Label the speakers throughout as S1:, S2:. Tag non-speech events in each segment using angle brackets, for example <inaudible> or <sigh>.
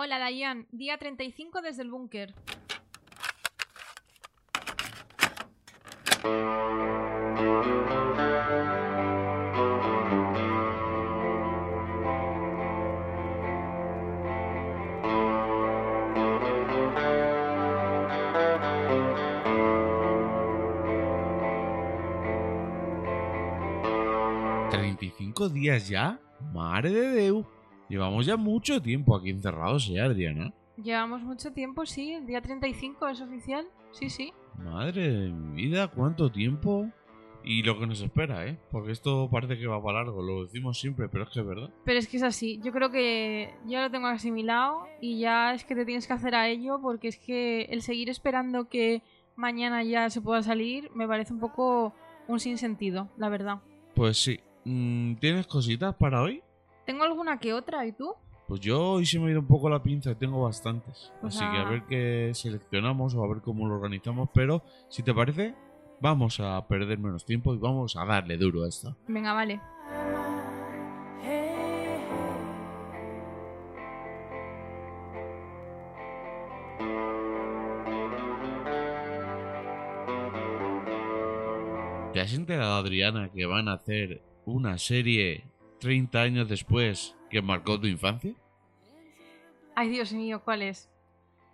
S1: Hola Dayan, día 35 desde el búnker.
S2: ¿35 días ya? Madre de Deu. Llevamos ya mucho tiempo aquí encerrados, ¿eh, Adriana?
S1: Llevamos mucho tiempo, sí, el día 35 es oficial. Sí, sí.
S2: Madre de mi vida, cuánto tiempo. Y lo que nos espera, ¿eh? Porque esto parece que va para largo, lo decimos siempre, pero es que es verdad.
S1: Pero es que es así, yo creo que ya lo tengo asimilado y ya es que te tienes que hacer a ello porque es que el seguir esperando que mañana ya se pueda salir me parece un poco un sinsentido, la verdad.
S2: Pues sí. Mm, ¿Tienes cositas para hoy?
S1: Tengo alguna que otra, ¿y tú?
S2: Pues yo hoy se me ha ido un poco la pinza, tengo bastantes.
S1: Pues
S2: Así que a- ver qué seleccionamos o a ver cómo lo organizamos. Pero si te parece, vamos a perder menos tiempo y vamos a darle duro a esto.
S1: Venga, vale.
S2: ¿Te has enterado, Adriana, que van a hacer una serie 30 años después que marcó tu infancia?
S1: Ay, Dios mío, ¿cuál es?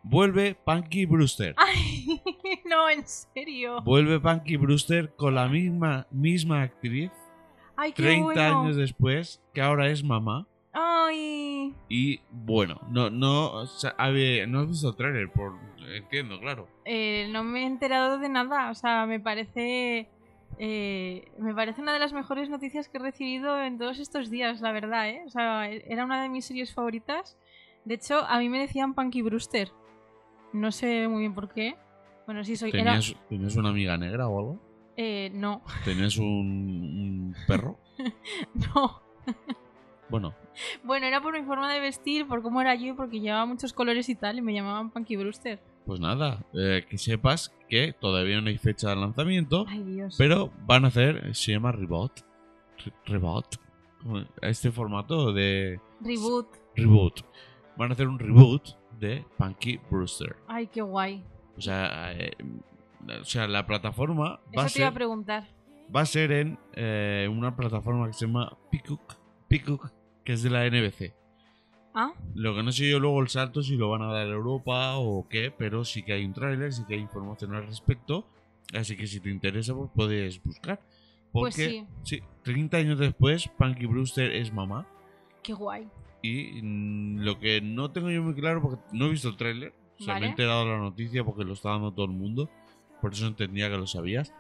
S2: Vuelve Punky Brewster. <laughs>
S1: Ay, no, en serio.
S2: Vuelve Punky Brewster con la misma, misma actriz
S1: Ay, qué
S2: 30
S1: bueno.
S2: años después, que ahora es mamá.
S1: Ay,
S2: Y bueno, no, no, o sea, a ver, no has visto trailer, por, entiendo, claro.
S1: eh, no me he enterado de nada. O sea, me parece. Eh, me parece una de las mejores noticias que he recibido en todos estos días, la verdad, ¿eh? O sea, era una de mis series favoritas. De hecho, a mí me decían Punky Brewster. No sé muy bien por qué. Bueno, sí, soy. Era...
S2: ¿Tenías, ¿Tenías una amiga negra o algo?
S1: Eh, no,
S2: ¿Tenías un, un perro? <laughs>
S1: no.
S2: Bueno,
S1: Bueno, era por mi forma de vestir, por cómo era yo, porque llevaba muchos colores y tal, y me llamaban Punky Brewster.
S2: Pues nada, eh, que sepas que todavía no hay fecha de lanzamiento,
S1: Ay, Dios.
S2: pero van a hacer, se llama Reboot. Re- Reboot. Este formato de
S1: Reboot.
S2: reboot. Van a hacer un reboot de Punky Brewster.
S1: Ay, qué guay.
S2: O sea, eh, o sea la plataforma va a,
S1: Eso te iba a
S2: ser,
S1: preguntar.
S2: va a ser en eh, una plataforma que se llama Peacock, Peacock, que es de la NBC.
S1: ¿Ah?
S2: Lo que no sé yo luego el salto si lo van a dar a Europa o qué, pero sí que hay un tráiler, sí que hay información al respecto. Así que si te interesa, pues puedes buscar.
S1: Pues
S2: Porque,
S1: sí.
S2: 30 años después, Punky Brewster es mamá.
S1: Qué guay.
S2: Y mm, lo que no tengo yo muy claro, porque no he visto el tráiler, o sea, me he enterado de la noticia porque lo está dando todo el mundo, por eso entendía que lo sabías.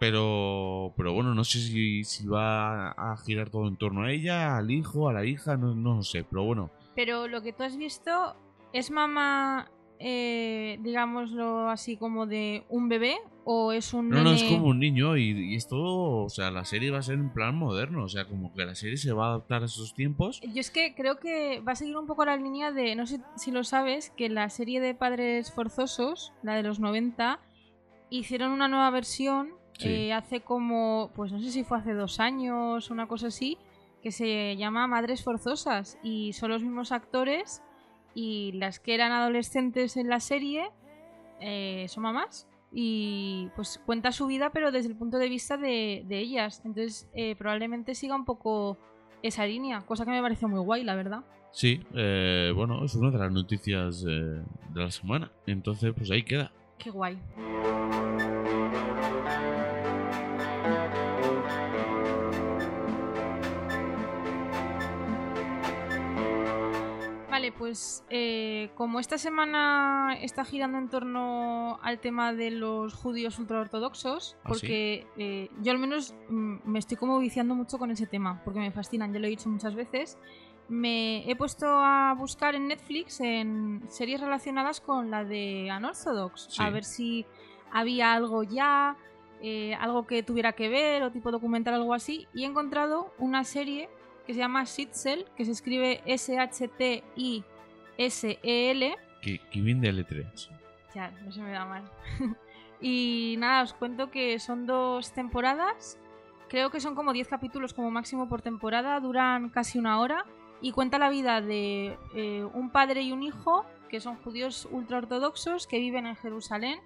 S2: Pero, pero bueno, no sé si, si va a girar todo en torno a ella, al hijo, a la hija, no, no lo sé, pero bueno.
S1: Pero lo que tú has visto, ¿es mamá, eh, digámoslo así, como de un bebé? ¿O es un
S2: No, no, es como un niño y, y esto, o sea, la serie va a ser en plan moderno, o sea, como que la serie se va a adaptar a esos tiempos.
S1: Yo es que creo que va a seguir un poco la línea de, no sé si lo sabes, que la serie de Padres Forzosos, la de los 90, hicieron una nueva versión
S2: Sí.
S1: eh, hace como, pues no sé si fue hace dos años, una cosa así, que se llama Madres Forzosas y son los mismos actores y las que eran adolescentes en la serie eh, son mamás y pues cuenta su vida pero desde el punto de vista de, de ellas. Entonces eh, probablemente siga un poco esa línea, cosa que me pareció muy guay, la verdad.
S2: Sí, eh, bueno, es una de las noticias eh, de la semana. Entonces, pues ahí queda.
S1: Qué guay. Pues eh, como esta semana está girando en torno al tema de los judíos ultraortodoxos,
S2: ¿Ah,
S1: porque eh, yo al menos mm, me estoy como viciando mucho con ese tema, porque me fascinan, ya lo he dicho muchas veces, me he puesto a buscar en Netflix en series relacionadas con la de Unorthodox,
S2: Sí.
S1: a ver si había algo ya, eh, algo que tuviera que ver o tipo documental algo así, y he encontrado una serie que se llama Sitzel, que se escribe S-H-T-I-S-E-L.
S2: Que, que bien de letras.
S1: Ya, no se me da mal. <laughs> y nada, os cuento que son dos temporadas. Creo que son como 10 capítulos como máximo por temporada, duran casi una hora. y cuenta la vida de eh, un padre y un hijo que son judíos ultraortodoxos que viven en Jerusalén,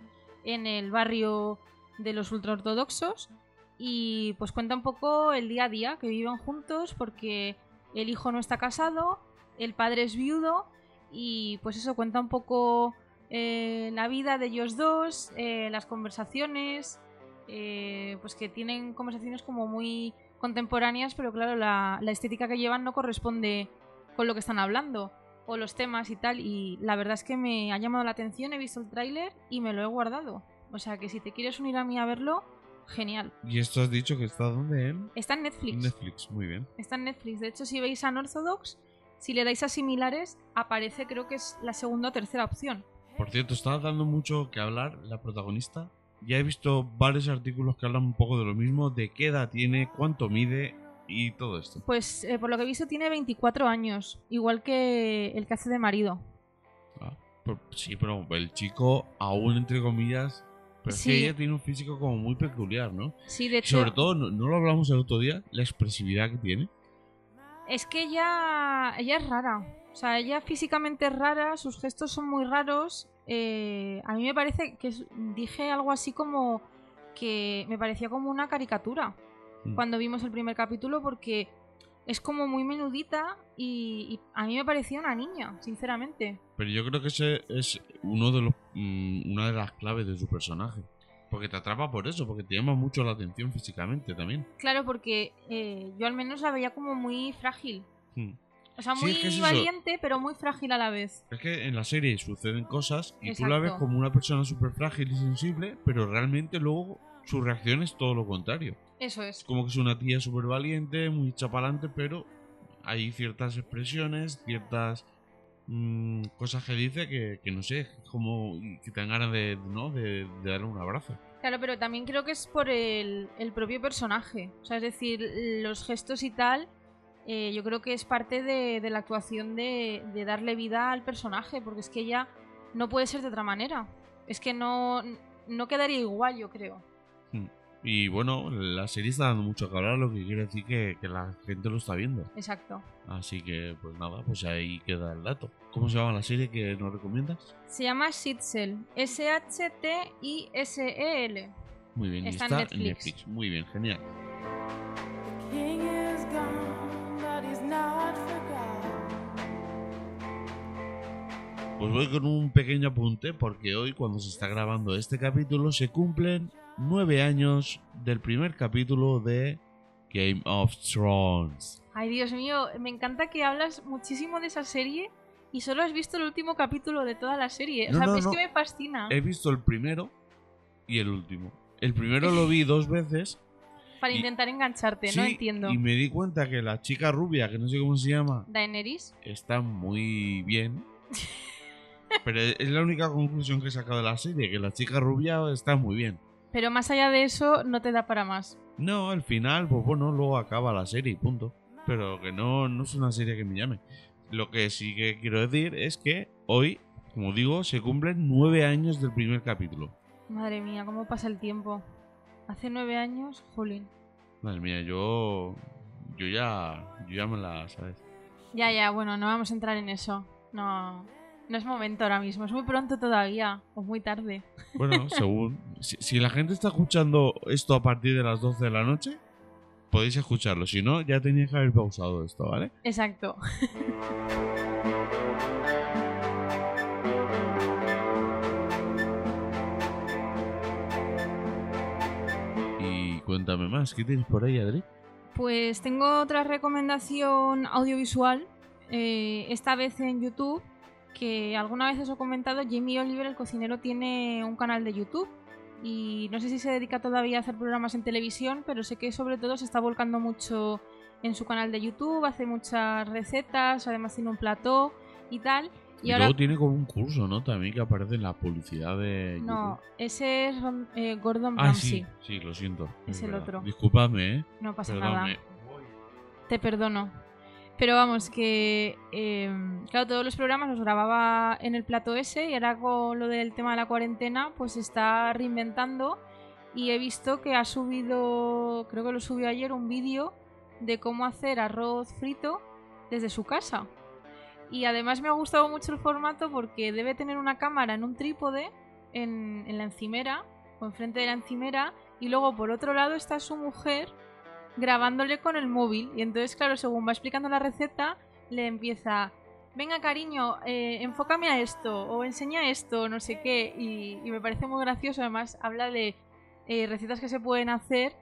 S1: en el barrio de los ultraortodoxos y pues cuenta un poco el día a día que viven juntos porque el hijo no está casado, el padre es viudo y pues eso cuenta un poco eh, la vida de ellos dos, eh, las conversaciones, eh, pues que tienen conversaciones como muy contemporáneas, pero claro, la, la estética que llevan no corresponde con lo que están hablando o los temas y tal. Y la verdad es que me ha llamado la atención, he visto el tráiler y me lo he guardado. O sea que si te quieres unir a mí a verlo, genial.
S2: ¿Y esto has dicho que está dónde? En
S1: Está en Netflix.
S2: Netflix, muy bien.
S1: Está en Netflix. De hecho, si veis Unorthodox, si le dais a similares, aparece creo que es la segunda o tercera opción.
S2: Por cierto, está dando mucho que hablar la protagonista. Ya he visto varios artículos que hablan un poco de lo mismo, de qué edad tiene, cuánto mide y todo esto.
S1: Pues eh, por lo que he visto tiene 24 años, igual que el que hace de marido.
S2: Ah, pero- sí, pero el chico, aún entre comillas, pero es que
S1: Sí.
S2: ella tiene un físico como muy peculiar, ¿no?
S1: Sí, de hecho,
S2: sobre todo, no, no lo hablamos el otro día, la expresividad que tiene.
S1: Es que ella, ella es rara. O sea, ella físicamente es rara, sus gestos son muy raros. eh, a mí me parece que dije algo así como que me parecía como una caricatura
S2: Mm.
S1: cuando vimos el primer capítulo porque es como muy menudita y, y a mí me parecía una niña, sinceramente.
S2: Pero yo creo que ese es uno de los, mm, una de las claves de su personaje. Porque te atrapa por eso, porque te llama mucho la atención físicamente también.
S1: Claro, porque eh, yo al menos la veía como muy frágil.
S2: Mm.
S1: O sea,
S2: Sí,
S1: muy
S2: es que es eso.
S1: valiente, pero muy frágil a la vez.
S2: Es que en la serie suceden cosas y tú la ves
S1: Exacto.
S2: como una persona súper frágil y sensible, pero realmente luego su reacción es todo lo contrario.
S1: Eso
S2: Es
S1: es.
S2: como que es una tía súper valiente, muy chapalante, pero hay ciertas expresiones, ciertas mm, cosas que dice que, no sé, como que te dan ganas de, ¿no? de, darle un abrazo.
S1: Claro, pero también creo que es por el, el propio personaje. O sea, es decir, los gestos y tal, eh, yo creo que es parte de, la actuación de, de darle vida al personaje, porque es que ella no puede ser de otra manera. Es que no, no quedaría igual, yo creo.
S2: Y bueno, la serie está dando mucho que hablar, lo que quiere decir que, que la gente lo está viendo.
S1: Exacto.
S2: Así que, pues nada, pues ahí queda el dato. ¿Cómo se llama la serie que nos recomiendas?
S1: Se llama Shitzel. S-H-T-I-S-E-L.
S2: Muy bien, y
S1: Está
S2: está,
S1: en
S2: en
S1: Netflix.
S2: Netflix. Muy bien, genial.
S3: King is gone, but he's not forgotten.
S2: Pues voy con un pequeño apunte porque hoy cuando se está grabando este capítulo se cumplen nueve años del primer capítulo de Game of Thrones.
S1: Ay, Dios mío, me encanta que hablas muchísimo de esa serie y solo has visto el último capítulo de toda la serie. O
S2: No,
S1: sea,
S2: no,
S1: es
S2: no.
S1: que me fascina.
S2: He visto el primero y el último. El primero lo vi <laughs> dos veces
S1: Para
S2: y-
S1: intentar engancharte,
S2: sí,
S1: no entiendo.
S2: y me di cuenta que la chica rubia, que no sé cómo se llama,
S1: Daenerys.
S2: está muy bien. <laughs> Pero es la única conclusión que he sacado de la serie, que la chica rubia está muy bien.
S1: Pero más allá de eso, no te da para más.
S2: No, al final, pues bueno, luego acaba la serie y punto. Pero que no, no es una serie que me llame. Lo que sí que quiero decir es que hoy, como digo, se cumplen nueve años del primer capítulo.
S1: Madre mía, cómo pasa el tiempo. Hace nueve años, Jolín.
S2: Madre mía, yo. Yo ya. Yo ya me la. ¿Sabes?
S1: Ya, ya, bueno, no vamos a entrar en eso. No, no es momento ahora mismo. Es muy pronto todavía. O muy tarde.
S2: Bueno, <laughs> según. Si, si la gente está escuchando esto a partir de las 12 de la noche, podéis escucharlo. Si no, ya tenéis que haber pausado esto, ¿vale?
S1: Exacto.
S2: Y cuéntame más, ¿qué tienes por ahí, Adri?
S1: Pues tengo otra recomendación audiovisual, eh, esta vez en YouTube, que alguna vez os he comentado, Jamie Oliver, el cocinero, tiene un canal de YouTube y no sé si se dedica todavía a hacer programas en televisión, pero sé que sobre todo se está volcando mucho en su canal de YouTube, hace muchas recetas, además tiene un plató y tal.
S2: Y,
S1: Y ahora...
S2: luego tiene como un curso, ¿no? También que aparece en la publicidad de.
S1: No,
S2: YouTube.
S1: ese es eh, Gordon
S2: Ah,
S1: Ramsay.
S2: sí, sí, lo siento.
S1: Es el
S2: verdad.
S1: otro.
S2: Disculpadme, ¿eh?
S1: No pasa nada. Te perdono. Pero vamos, que eh, claro, todos los programas los grababa en el plato ese y ahora con lo del tema de la cuarentena, pues está reinventando y he visto que ha subido, creo que lo subió ayer, un vídeo de cómo hacer arroz frito desde su casa. Y además me ha gustado mucho el formato porque debe tener una cámara en un trípode en, en la encimera, o enfrente de la encimera, y luego por otro lado está su mujer grabándole con el móvil. Y entonces, claro, según va explicando la receta, le empieza, venga cariño, eh, enfócame a esto, o enseña esto, no sé qué. Y, y me parece muy gracioso, además habla de eh, recetas que se pueden hacer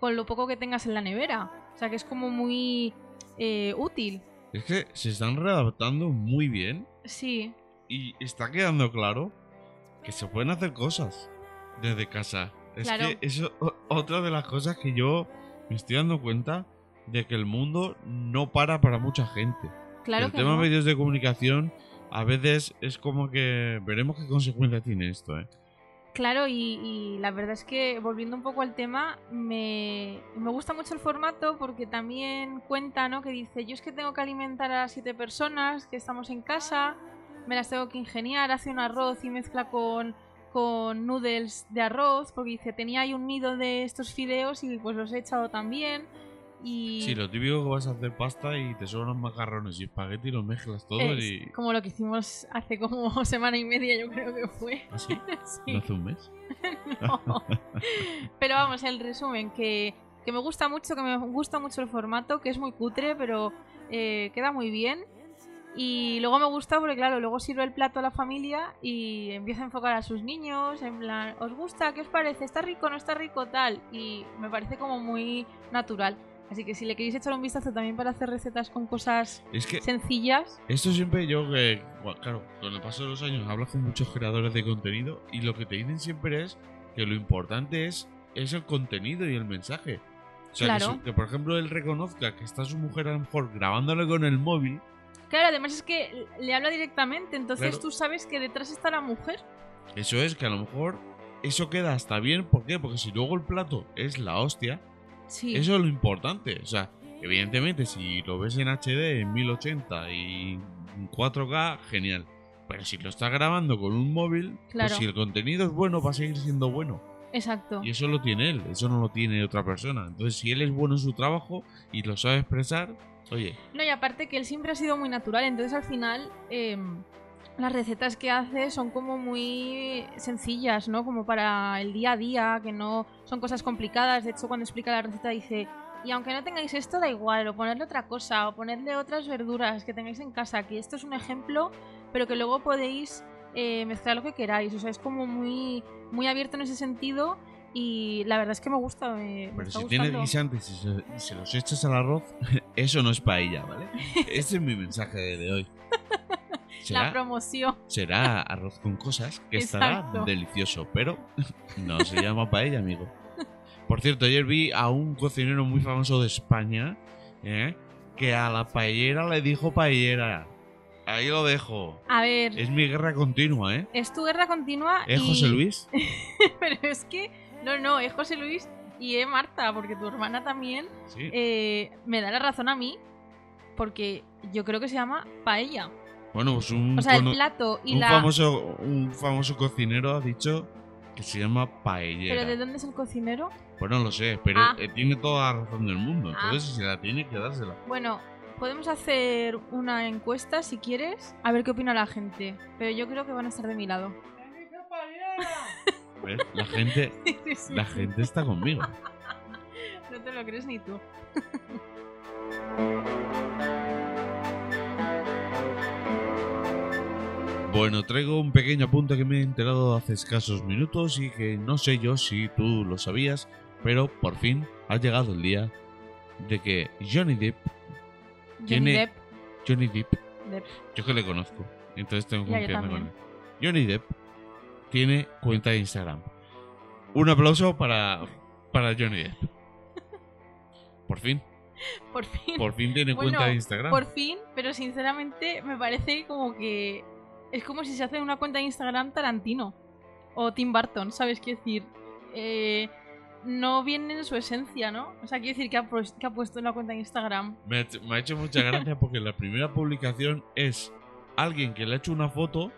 S1: con lo poco que tengas en la nevera. O sea que es como muy eh, útil.
S2: Es que se están readaptando muy bien
S1: Sí,
S2: y está quedando claro que se pueden hacer cosas desde casa. Es
S1: Claro.
S2: que eso otra de las cosas que yo me estoy dando cuenta de que el mundo no para para mucha gente.
S1: claro
S2: el
S1: que
S2: tema
S1: no.
S2: medios de comunicación a veces es como que veremos qué consecuencias tiene esto, ¿eh?
S1: Claro, y, y la verdad es que volviendo un poco al tema, me, me gusta mucho el formato porque también cuenta, ¿no? Que dice, yo es que tengo que alimentar a siete personas, que estamos en casa, me las tengo que ingeniar, hace un arroz y mezcla con, con noodles de arroz, porque dice, tenía ahí un nido de estos fideos y pues los he echado también. Y
S2: Sí, lo típico que vas a hacer pasta y te sobran macarrones y espagueti y los mezclas todos
S1: es
S2: y...
S1: como lo que hicimos hace como <laughs> semana y media, yo creo que fue.
S2: ¿Así? <laughs>
S1: Sí.
S2: ¿No hace un mes? <laughs>
S1: No. Pero vamos, el resumen, que, que me gusta mucho, que me gusta mucho el formato, que es muy cutre, pero eh, queda muy bien. Y luego me gusta porque, claro, luego sirve el plato a la familia y empieza a enfocar a sus niños, en plan, ¿os gusta? ¿Qué os parece? ¿Está rico? ¿No está rico? Tal. Y me parece como muy natural. Así que si le queréis echar un vistazo también para hacer recetas con cosas
S2: Es que
S1: sencillas,
S2: esto siempre yo que, bueno, claro, con el paso de los años hablas con muchos creadores de contenido y lo que te dicen siempre es que lo importante es, es el contenido y el mensaje. O sea, que,
S1: Claro.
S2: su- que, por ejemplo él reconozca que está su mujer a lo mejor grabándole con el móvil,
S1: Claro, además es que le habla directamente, entonces
S2: Claro.
S1: tú sabes que detrás está la mujer.
S2: eso es que a lo mejor eso queda hasta bien. ¿Por qué? Porque si luego el plato es la hostia,
S1: Sí.
S2: Eso es lo importante. O sea, evidentemente, si lo ves en HD, en 1080 y en 4K, genial. Pero si lo estás grabando con un móvil,
S1: Claro.
S2: pues si el contenido es bueno, va a seguir siendo bueno.
S1: Exacto.
S2: Y eso lo tiene él, eso no lo tiene otra persona. Entonces, si él es bueno en su trabajo y lo sabe expresar,
S1: No, y aparte que él siempre ha sido muy natural, entonces al final em, las recetas que hace son como muy sencillas, ¿no? Como para el día a día, que no son cosas complicadas. De hecho, cuando explica la receta dice, y aunque no tengáis esto, da igual, o ponerle otra cosa, o ponerle otras verduras que tengáis en casa, que esto es un ejemplo, pero que luego podéis eh, mezclar lo que queráis. O sea, es como muy, muy abierto en ese sentido. Y la verdad es que me gusta, me, me
S2: pero
S1: está
S2: si tienes guisantes y se, los echas al arroz, <laughs> eso no es paella, ¿vale? <laughs> Ese es mi mensaje de hoy. <laughs>
S1: La promoción.
S2: será arroz con cosas que estará delicioso, pero no se llama paella, amigo. Por cierto, ayer vi a un cocinero muy famoso de España ¿eh? que a la paellera le dijo paellera. Ahí lo dejo.
S1: A ver,
S2: Es mi guerra continua, ¿eh?
S1: es tu guerra continua.
S2: ¿Eh,
S1: y-
S2: José Luis?
S1: Pero es que, no, no, es José Luis y es Marta, porque tu hermana también
S2: Sí.
S1: eh, me da la razón a mí, porque yo creo que se llama paella.
S2: Bueno, pues un,
S1: O sea, el plato y
S2: un
S1: la...
S2: famoso, un famoso cocinero ha dicho que se llama paellera.
S1: ¿Pero de dónde es el cocinero?
S2: Pues no lo sé, pero
S1: Ah.
S2: eh, tiene toda la razón del mundo.
S1: Ah.
S2: Entonces, si la tiene, que dársela.
S1: Bueno, podemos hacer una encuesta si quieres, a ver qué opina la gente. Pero yo creo que van a estar de mi lado.
S2: ¿Ves? La gente, <laughs> la gente está conmigo. <laughs>
S1: No te lo crees ni tú. <laughs>
S2: Bueno, traigo un pequeño apunte que me he enterado hace escasos minutos y que no sé yo si tú lo sabías, pero por fin ha llegado el día de que Johnny Depp,
S1: Johnny
S2: Tiene-
S1: Depp.
S2: Johnny Depp,
S1: Depp.
S2: yo que le conozco, entonces tengo confianza con él. Johnny Depp tiene cuenta de Instagram. Un aplauso para, para Johnny Depp. Por fin, <laughs>
S1: Por fin.
S2: por fin tiene
S1: Bueno,
S2: cuenta de Instagram.
S1: Por fin, pero sinceramente me parece como que es como si se hace una cuenta de Instagram Tarantino o Tim Burton, ¿sabes? Quiero decir, eh, no viene en su esencia, ¿no? O sea, quiero decir que ha, pues- que ha puesto en la cuenta de Instagram.
S2: Me ha, hecho- me ha hecho mucha gracia porque la primera publicación es alguien que le ha hecho una foto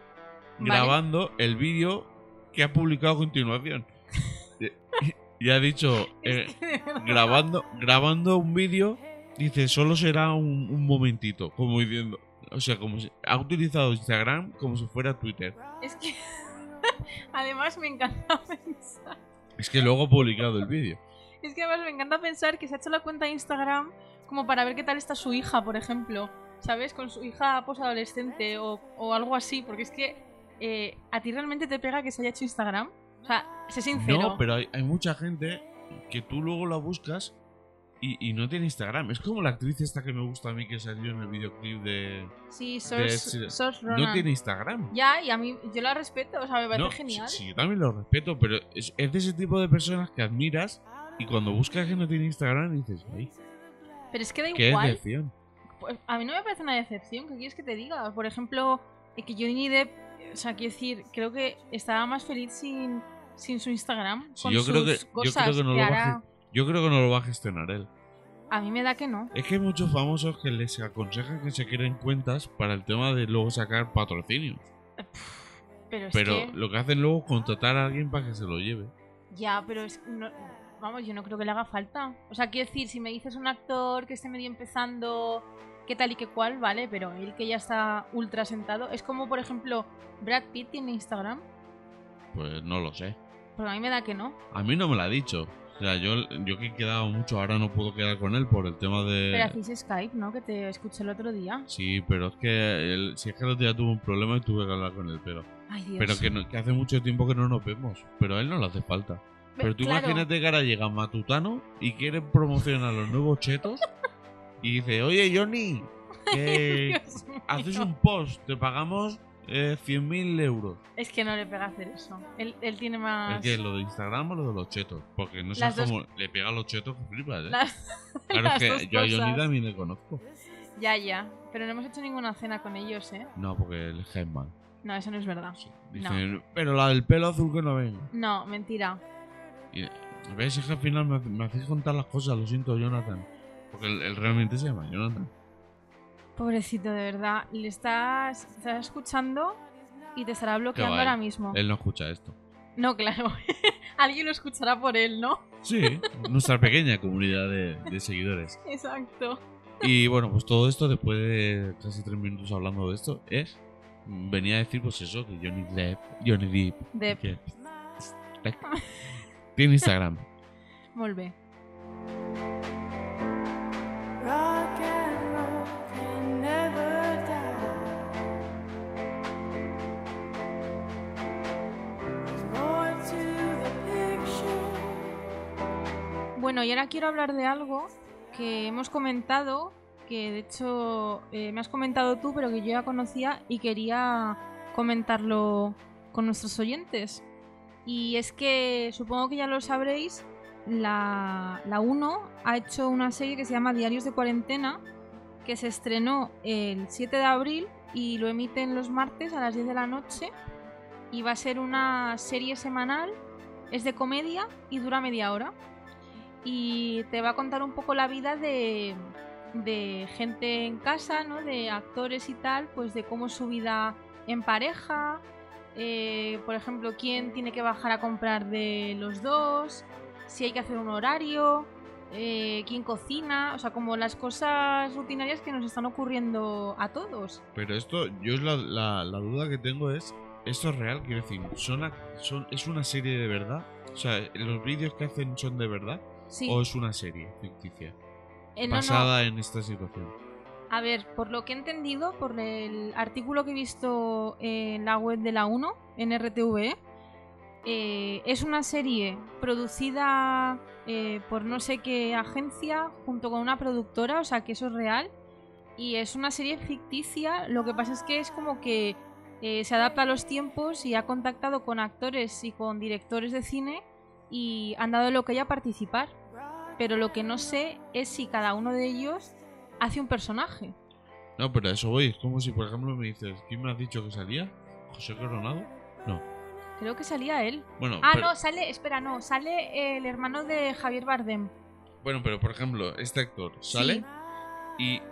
S1: Vale.
S2: grabando el vídeo que ha publicado a continuación. <laughs> y, ha dicho, eh, grabando, grabando un vídeo dice, solo será un, un momentito, como diciendo. O sea, como si, ha utilizado Instagram como si fuera Twitter.
S1: Es que <laughs> además me encanta <laughs> pensar.
S2: Es que luego ha publicado el vídeo.
S1: Es que además me encanta pensar que se ha hecho la cuenta de Instagram como para ver qué tal está su hija, por ejemplo. ¿Sabes? Con su hija posadolescente o, o algo así. Porque es que eh, a ti realmente te pega que se haya hecho Instagram. O sea, sé sincero.
S2: No, pero hay, hay mucha gente que tú luego la buscas y, y no tiene Instagram. Es como la actriz esta que me gusta a mí que salió en el videoclip de.
S1: Sí,
S2: de
S1: Source,
S2: Ed-
S1: Source
S2: No
S1: Ronan.
S2: tiene Instagram.
S1: Ya, y a mí yo la respeto, o sea, me parece
S2: No,
S1: genial.
S2: Sí, sí, yo también lo respeto, pero es, es de ese tipo de personas que admiras y cuando buscas que no tiene Instagram dices, ay,
S1: Pero es que da
S2: qué
S1: igual.
S2: decepción.
S1: Pues, a mí no me parece una decepción, ¿qué quieres que te diga? Por ejemplo, que Johnny Depp, o sea, quiero decir, creo que estaba más feliz sin, sin su Instagram.
S2: Sí,
S1: con
S2: yo creo que- yo creo que no lo va a
S1: ahora-
S2: Yo creo que no lo va a gestionar él.
S1: A mí me da que no.
S2: Es que hay muchos famosos que les aconsejan que se creen cuentas para el tema de luego sacar patrocinios.
S1: Pero es
S2: Pero
S1: que.
S2: lo que hacen luego es contratar a alguien para que se lo lleve.
S1: Ya, pero es. no- vamos, yo no creo que le haga falta. O sea, quiero decir, si me dices un actor que esté medio empezando, qué tal y qué cual, vale, pero él que ya está ultra sentado. Es como, por ejemplo, Brad Pitt tiene Instagram.
S2: Pues no lo sé.
S1: Pero a mí me da que no.
S2: A mí no me lo ha dicho. O sea, yo, yo que he quedado mucho, ahora no puedo quedar con él por el tema de...
S1: Pero hacéis Skype, ¿no? Que te escuché el otro día.
S2: Sí, pero es que él, si es que el otro día tuvo un problema y tuve que hablar con él, pero...
S1: Ay, Dios.
S2: Pero que, no- que hace mucho tiempo que no nos vemos. Pero a él no le hace falta. Pero tú
S1: Claro.
S2: imagínate que ahora llega Matutano y quiere promocionar los nuevos chetos y dice, oye Johnny, <laughs> que haces un post, te pagamos eh, 100.000 euros.
S1: Es que no le pega hacer eso. Él, él tiene más.
S2: ¿El qué? ¿Lo de Instagram o lo de los chetos? Porque no sé
S1: Las dos-
S2: cómo le pega a los chetos que flipas, ¿eh?
S1: Las- <laughs>
S2: claro,
S1: las
S2: es
S1: dos
S2: que yo a Johnny
S1: cosas.
S2: también le conozco.
S1: Ya, ya. Pero no hemos hecho ninguna cena con ellos, ¿eh?
S2: No, porque él es Headman.
S1: No, eso no es verdad.
S2: Sí. Dicen, pero la del pelo azul que no venga.
S1: No, mentira.
S2: Y, ¿Ves? Es que al final me, me hacéis contar las cosas, lo siento, Jonathan. Porque él, él realmente se llama Jonathan.
S1: Pobrecito, de verdad. Le estás, te estás escuchando y te estará bloqueando ahora mismo.
S2: Él no escucha esto.
S1: No, claro. <laughs> Alguien lo escuchará por él, ¿no?
S2: Sí, nuestra pequeña comunidad de, de seguidores. <laughs>
S1: Exacto.
S2: Y bueno, pues todo esto, después de casi tres minutos hablando de esto, es. Venía a decir, pues eso, que Johnny Depp. Johnny Depp.
S1: Depp.
S2: que- <laughs> tiene Instagram.
S1: Volve. Bueno, y ahora quiero hablar de algo que hemos comentado, que de hecho eh, me has comentado tú, pero que yo ya conocía y quería comentarlo con nuestros oyentes. Y es que supongo que ya lo sabréis, la, la 1 ha hecho una serie que se llama Diarios de Cuarentena, que se estrenó el 7 de abril y lo emiten los martes a las 10 de la noche. Y va a ser una serie semanal, es de comedia y dura media hora y te va a contar un poco la vida de, de gente en casa, ¿no? De actores y tal, pues de cómo es su vida en pareja, eh, por ejemplo, quién tiene que bajar a comprar de los dos, si hay que hacer un horario, eh, quién cocina, o sea, como las cosas rutinarias que nos están ocurriendo a todos.
S2: Pero esto, yo la, la, la duda que tengo es, ¿esto es real? Quiero decir, ¿son, son, ¿es una serie de verdad? O sea, ¿los vídeos que hacen son de verdad?
S1: Sí,
S2: ¿O es una serie ficticia?
S1: eh, no, no.
S2: basada en esta situación.
S1: A ver, por lo que he entendido, por el artículo que he visto en la web de la 1, en RTV, eh, es una serie producida eh, por no sé qué agencia junto con una productora, o sea que eso es real. Y es una serie ficticia, lo que pasa es que es como que eh, se adapta a los tiempos y ha contactado con actores y con directores de cine y han dado lo que haya participar. Pero lo que no sé es si cada uno de ellos hace un personaje.
S2: No, pero a eso voy. Es como si, por ejemplo, me dices, ¿quién me has dicho que salía? ¿José Coronado? No.
S1: Creo que salía él.
S2: Bueno,
S1: Ah,
S2: pero,
S1: no, sale, espera, no, sale el hermano de Javier Bardem.
S2: bueno, pero por ejemplo, este actor sale
S1: Sí.
S2: y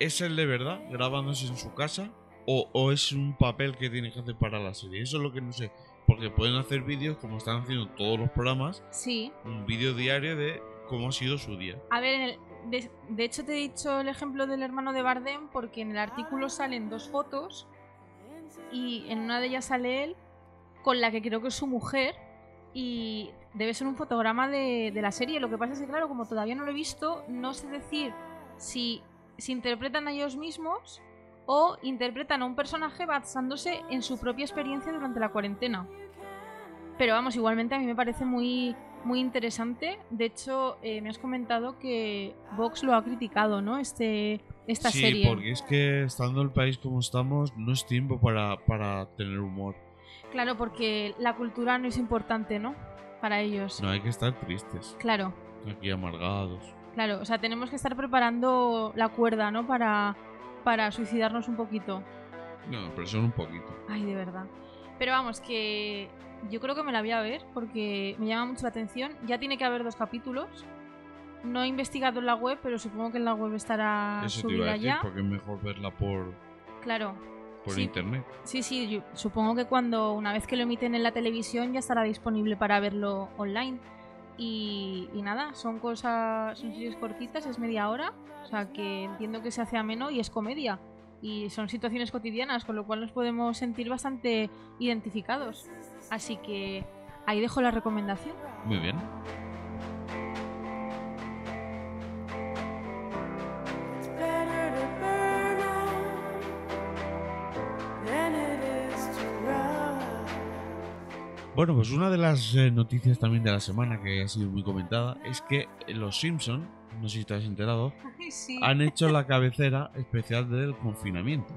S2: ¿es él de verdad grabándose en su casa? O, o es un papel que tiene que hacer para la serie? Eso es lo que no sé. Porque pueden hacer vídeos, como están haciendo todos los programas,
S1: Sí.
S2: un vídeo diario de cómo ha sido su día.
S1: A ver, en el- de, de hecho te he dicho el ejemplo del hermano de Bardem porque en el artículo salen dos fotos y en una de ellas sale él con la que creo que es su mujer y debe ser un fotograma de, de la serie. Lo que pasa es que, claro, como todavía no lo he visto, no sé decir si se interpretan a ellos mismos o interpretan a un personaje basándose en su propia experiencia durante la cuarentena. Pero vamos, igualmente a mí me parece muy, muy interesante. De hecho, eh, me has comentado que Vox lo ha criticado, ¿no? Este, esta
S2: sí,
S1: serie.
S2: porque es que estando en el país como estamos, no es tiempo para, para tener humor.
S1: Claro, porque la cultura no es importante, ¿no? Para ellos.
S2: No hay que estar tristes,
S1: Claro,
S2: aquí amargados.
S1: claro. O sea, tenemos que estar preparando la cuerda, ¿no? Para, para suicidarnos un poquito.
S2: No, pero son un poquito.
S1: Ay, de verdad. Pero vamos, que yo creo que me la voy a ver porque me llama mucho la atención. Ya tiene que haber dos capítulos. No he investigado en la web, pero supongo que en la web estará
S2: Eso te iba a decir,
S1: ya.
S2: porque es mejor verla por,
S1: Claro.
S2: Por
S1: Sí.
S2: internet.
S1: Sí, sí, yo supongo que cuando una vez que lo emiten en la televisión ya estará disponible para verlo online. Y, y nada, son cosas, son series cortitas, es media hora, o sea que entiendo que se hace ameno y es comedia. Y son situaciones cotidianas, con lo cual nos podemos sentir bastante identificados. Así que ahí dejo la recomendación.
S2: Muy bien. Bueno, pues una de las eh, noticias también de la semana que ha sido muy comentada es que los Simpson, no sé si te has enterado, <laughs>
S1: Sí.
S2: han hecho <laughs> la cabecera especial del confinamiento.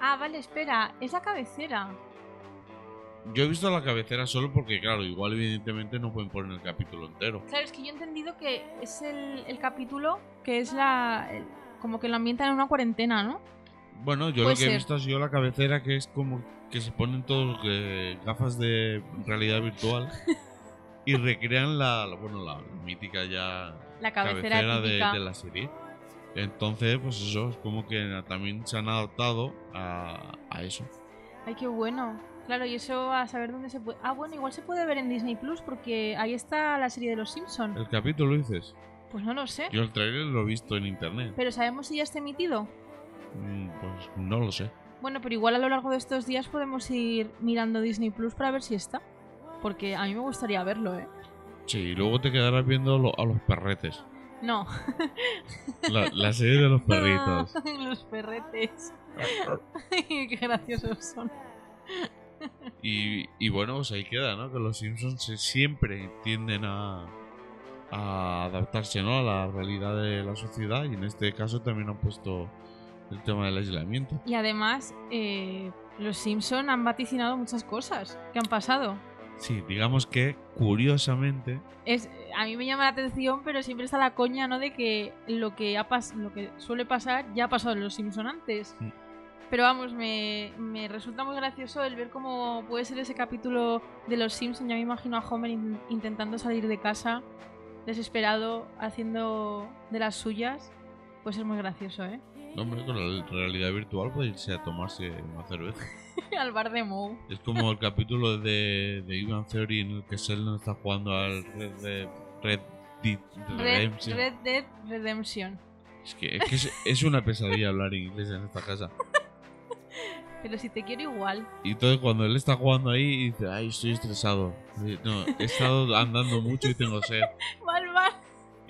S1: Ah, vale, espera, es la cabecera.
S2: Yo he visto la cabecera solo porque, claro, igual evidentemente no pueden poner el capítulo entero.
S1: Claro, es que yo he entendido que es el, el capítulo que es la. el- como que lo ambientan en una cuarentena, ¿no?
S2: Bueno, yo
S1: Puede
S2: lo que he visto ha sido la cabecera que es como que se ponen todos eh, gafas de realidad virtual <laughs> y recrean la, bueno, la, mítica ya
S1: La cabecera,
S2: cabecera de,
S1: típica.
S2: de la serie. Entonces, pues eso, es como que también se han adaptado a, a eso.
S1: Ay, qué bueno. Claro, y eso a saber dónde se puede. Ah, bueno, igual se puede ver en Disney Plus porque ahí está la serie de los Simpsons.
S2: ¿El capítulo dices?
S1: Pues no lo sé.
S2: Yo el trailer lo he visto en internet.
S1: Pero ¿sabemos si ya está emitido?
S2: Mm, Pues no lo sé.
S1: Bueno, pero igual a lo largo de estos días podemos ir mirando Disney Plus para ver si está. Porque a mí me gustaría verlo, ¿eh?
S2: Sí, y luego te quedarás viendo lo- a los perretes.
S1: No.
S2: La, la serie de los <laughs> perritos. <laughs>
S1: los perretes. <laughs> qué graciosos son.
S2: Y, y bueno, pues ahí queda, ¿no? Que los Simpsons se- siempre tienden a, a adaptarse, ¿no? A la realidad de la sociedad y en este caso también han puesto el tema del aislamiento.
S1: Y además, eh, los Simpson han vaticinado muchas cosas que han pasado.
S2: Sí, digamos que curiosamente,
S1: Es, a mí me llama la atención, pero siempre está la coña, ¿no? De que lo que, ha pas- lo que suele pasar ya ha pasado en los Simpson antes.
S2: Mm.
S1: Pero vamos, me, me resulta muy gracioso el ver cómo puede ser ese capítulo de los Simpson. Ya me imagino a Homer in- intentando salir de casa, desesperado, haciendo de las suyas. Pues es muy gracioso, ¿eh?
S2: No, hombre, con la realidad virtual puede irse a tomarse una cerveza. <laughs>
S1: Al bar de Moe.
S2: Es como el capítulo de, de Ivan Theory en el que Sheldon está jugando al Red, Dead- Red Dead
S1: Red,
S2: Redemption.
S1: Red Dead Redemption.
S2: Es que, es, que es, es una pesadilla hablar inglés en esta casa. <laughs>
S1: Pero si te quiero igual.
S2: Y entonces cuando él está jugando ahí dice, ay, estoy estresado. No, he estado andando mucho y tengo sed. <laughs>
S1: Mal.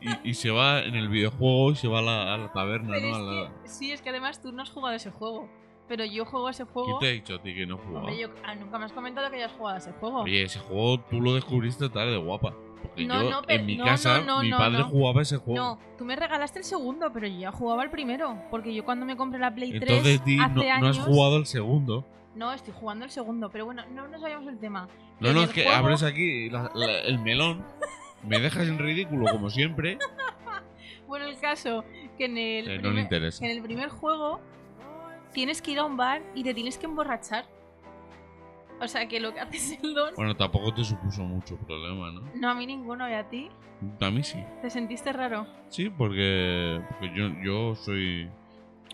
S2: Y, y se va en el videojuego y se va a la, a la taberna,
S1: Pero
S2: ¿no? A la-
S1: que, sí, es que además tú no has jugado ese juego. Pero yo juego ese
S2: ¿Quién
S1: juego.
S2: te ha dicho a ti que no jugaba?
S1: Hombre, yo- ah, nunca me has comentado que hayas jugado a ese juego.
S2: Oye, ese juego tú lo descubriste tarde, guapa. Porque
S1: No,
S2: yo
S1: no, pero-
S2: en mi
S1: no,
S2: casa,
S1: no,
S2: mi padre jugaba ese juego.
S1: No, tú me regalaste el segundo, pero yo ya jugaba el primero. Porque yo cuando me compré la Play 3
S2: Entonces di,
S1: hace
S2: no, no
S1: años...
S2: has jugado el segundo.
S1: No, estoy jugando el segundo. Pero bueno, no nos vayamos del tema.
S2: No, no,
S1: el
S2: es que
S1: juego-
S2: abres aquí la- la- el melón, <laughs> me dejas en ridículo como siempre. <laughs>
S1: Bueno, el caso que en el,
S2: Eh, no le
S1: primer,
S2: interesa.
S1: en el primer juego tienes que ir a un bar y te tienes que emborrachar. O sea que lo que hace Sheldon...
S2: Bueno, tampoco te supuso mucho problema, ¿no?
S1: No, a mí ninguno, y a ti.
S2: A mí sí.
S1: ¿Te sentiste raro?
S2: Sí, porque, porque yo, yo soy.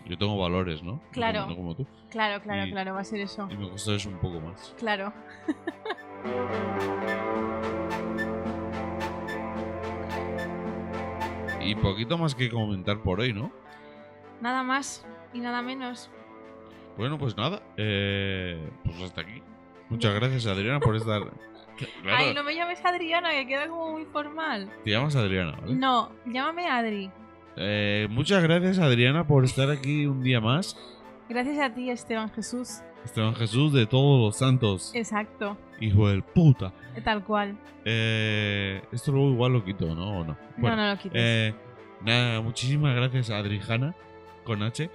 S2: Yo tengo valores, ¿no?
S1: Claro.
S2: como- No como tú.
S1: Claro, claro,
S2: Y-
S1: claro, va a ser eso.
S2: Y me costó eso un poco más.
S1: Claro. <laughs>
S2: y poquito más que comentar por hoy, ¿no?
S1: Nada más y nada menos.
S2: Bueno, pues nada. eh, pues hasta aquí. Muchas gracias, Adriana, por estar. Claro,
S1: Ay, no me llames Adriana, que queda como muy formal.
S2: te llamas Adriana, ¿vale?
S1: No, llámame Adri.
S2: Eh, muchas gracias, Adriana, por estar aquí un día más.
S1: Gracias a ti, Esteban Jesús.
S2: Esteban Jesús de todos los santos.
S1: Exacto,
S2: Hijo del puta.
S1: tal cual.
S2: Eh, esto luego igual lo quito, ¿no? ¿O no? Bueno,
S1: no, no lo quites.
S2: eh, nada, muchísimas gracias a Adrijana, con H,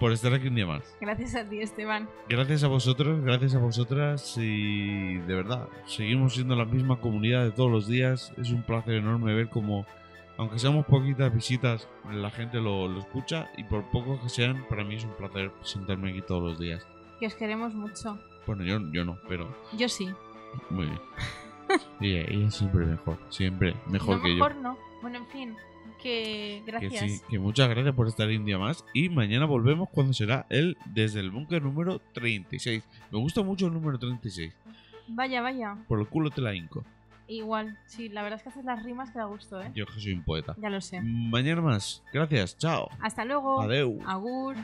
S2: por estar aquí un día más.
S1: Gracias a ti, Esteban.
S2: Gracias a vosotros, gracias a vosotras y de verdad, seguimos siendo la misma comunidad de todos los días. Es un placer enorme ver cómo, aunque seamos poquitas visitas, la gente lo, lo escucha y por poco que sean, para mí es un placer sentarme aquí todos los días.
S1: Que os queremos mucho.
S2: Bueno, yo, yo no, pero
S1: Yo sí.
S2: muy bien. Y <laughs> ella, siempre mejor, siempre mejor
S1: no,
S2: que yo.
S1: mejor no. Bueno, en fin, que
S2: Que
S1: gracias.
S2: sí, que muchas gracias por estar un día más. Y mañana volvemos cuando será el desde el búnker número 36. Me gusta mucho el número 36.
S1: Vaya, vaya.
S2: Por el culo te la hinco.
S1: Igual, sí, la verdad es que haces las rimas que da gusto, ¿eh?
S2: Yo que soy un poeta.
S1: Ya lo sé.
S2: Mañana más. Gracias. Chao.
S1: Hasta luego.
S2: Adeu.
S1: Agur.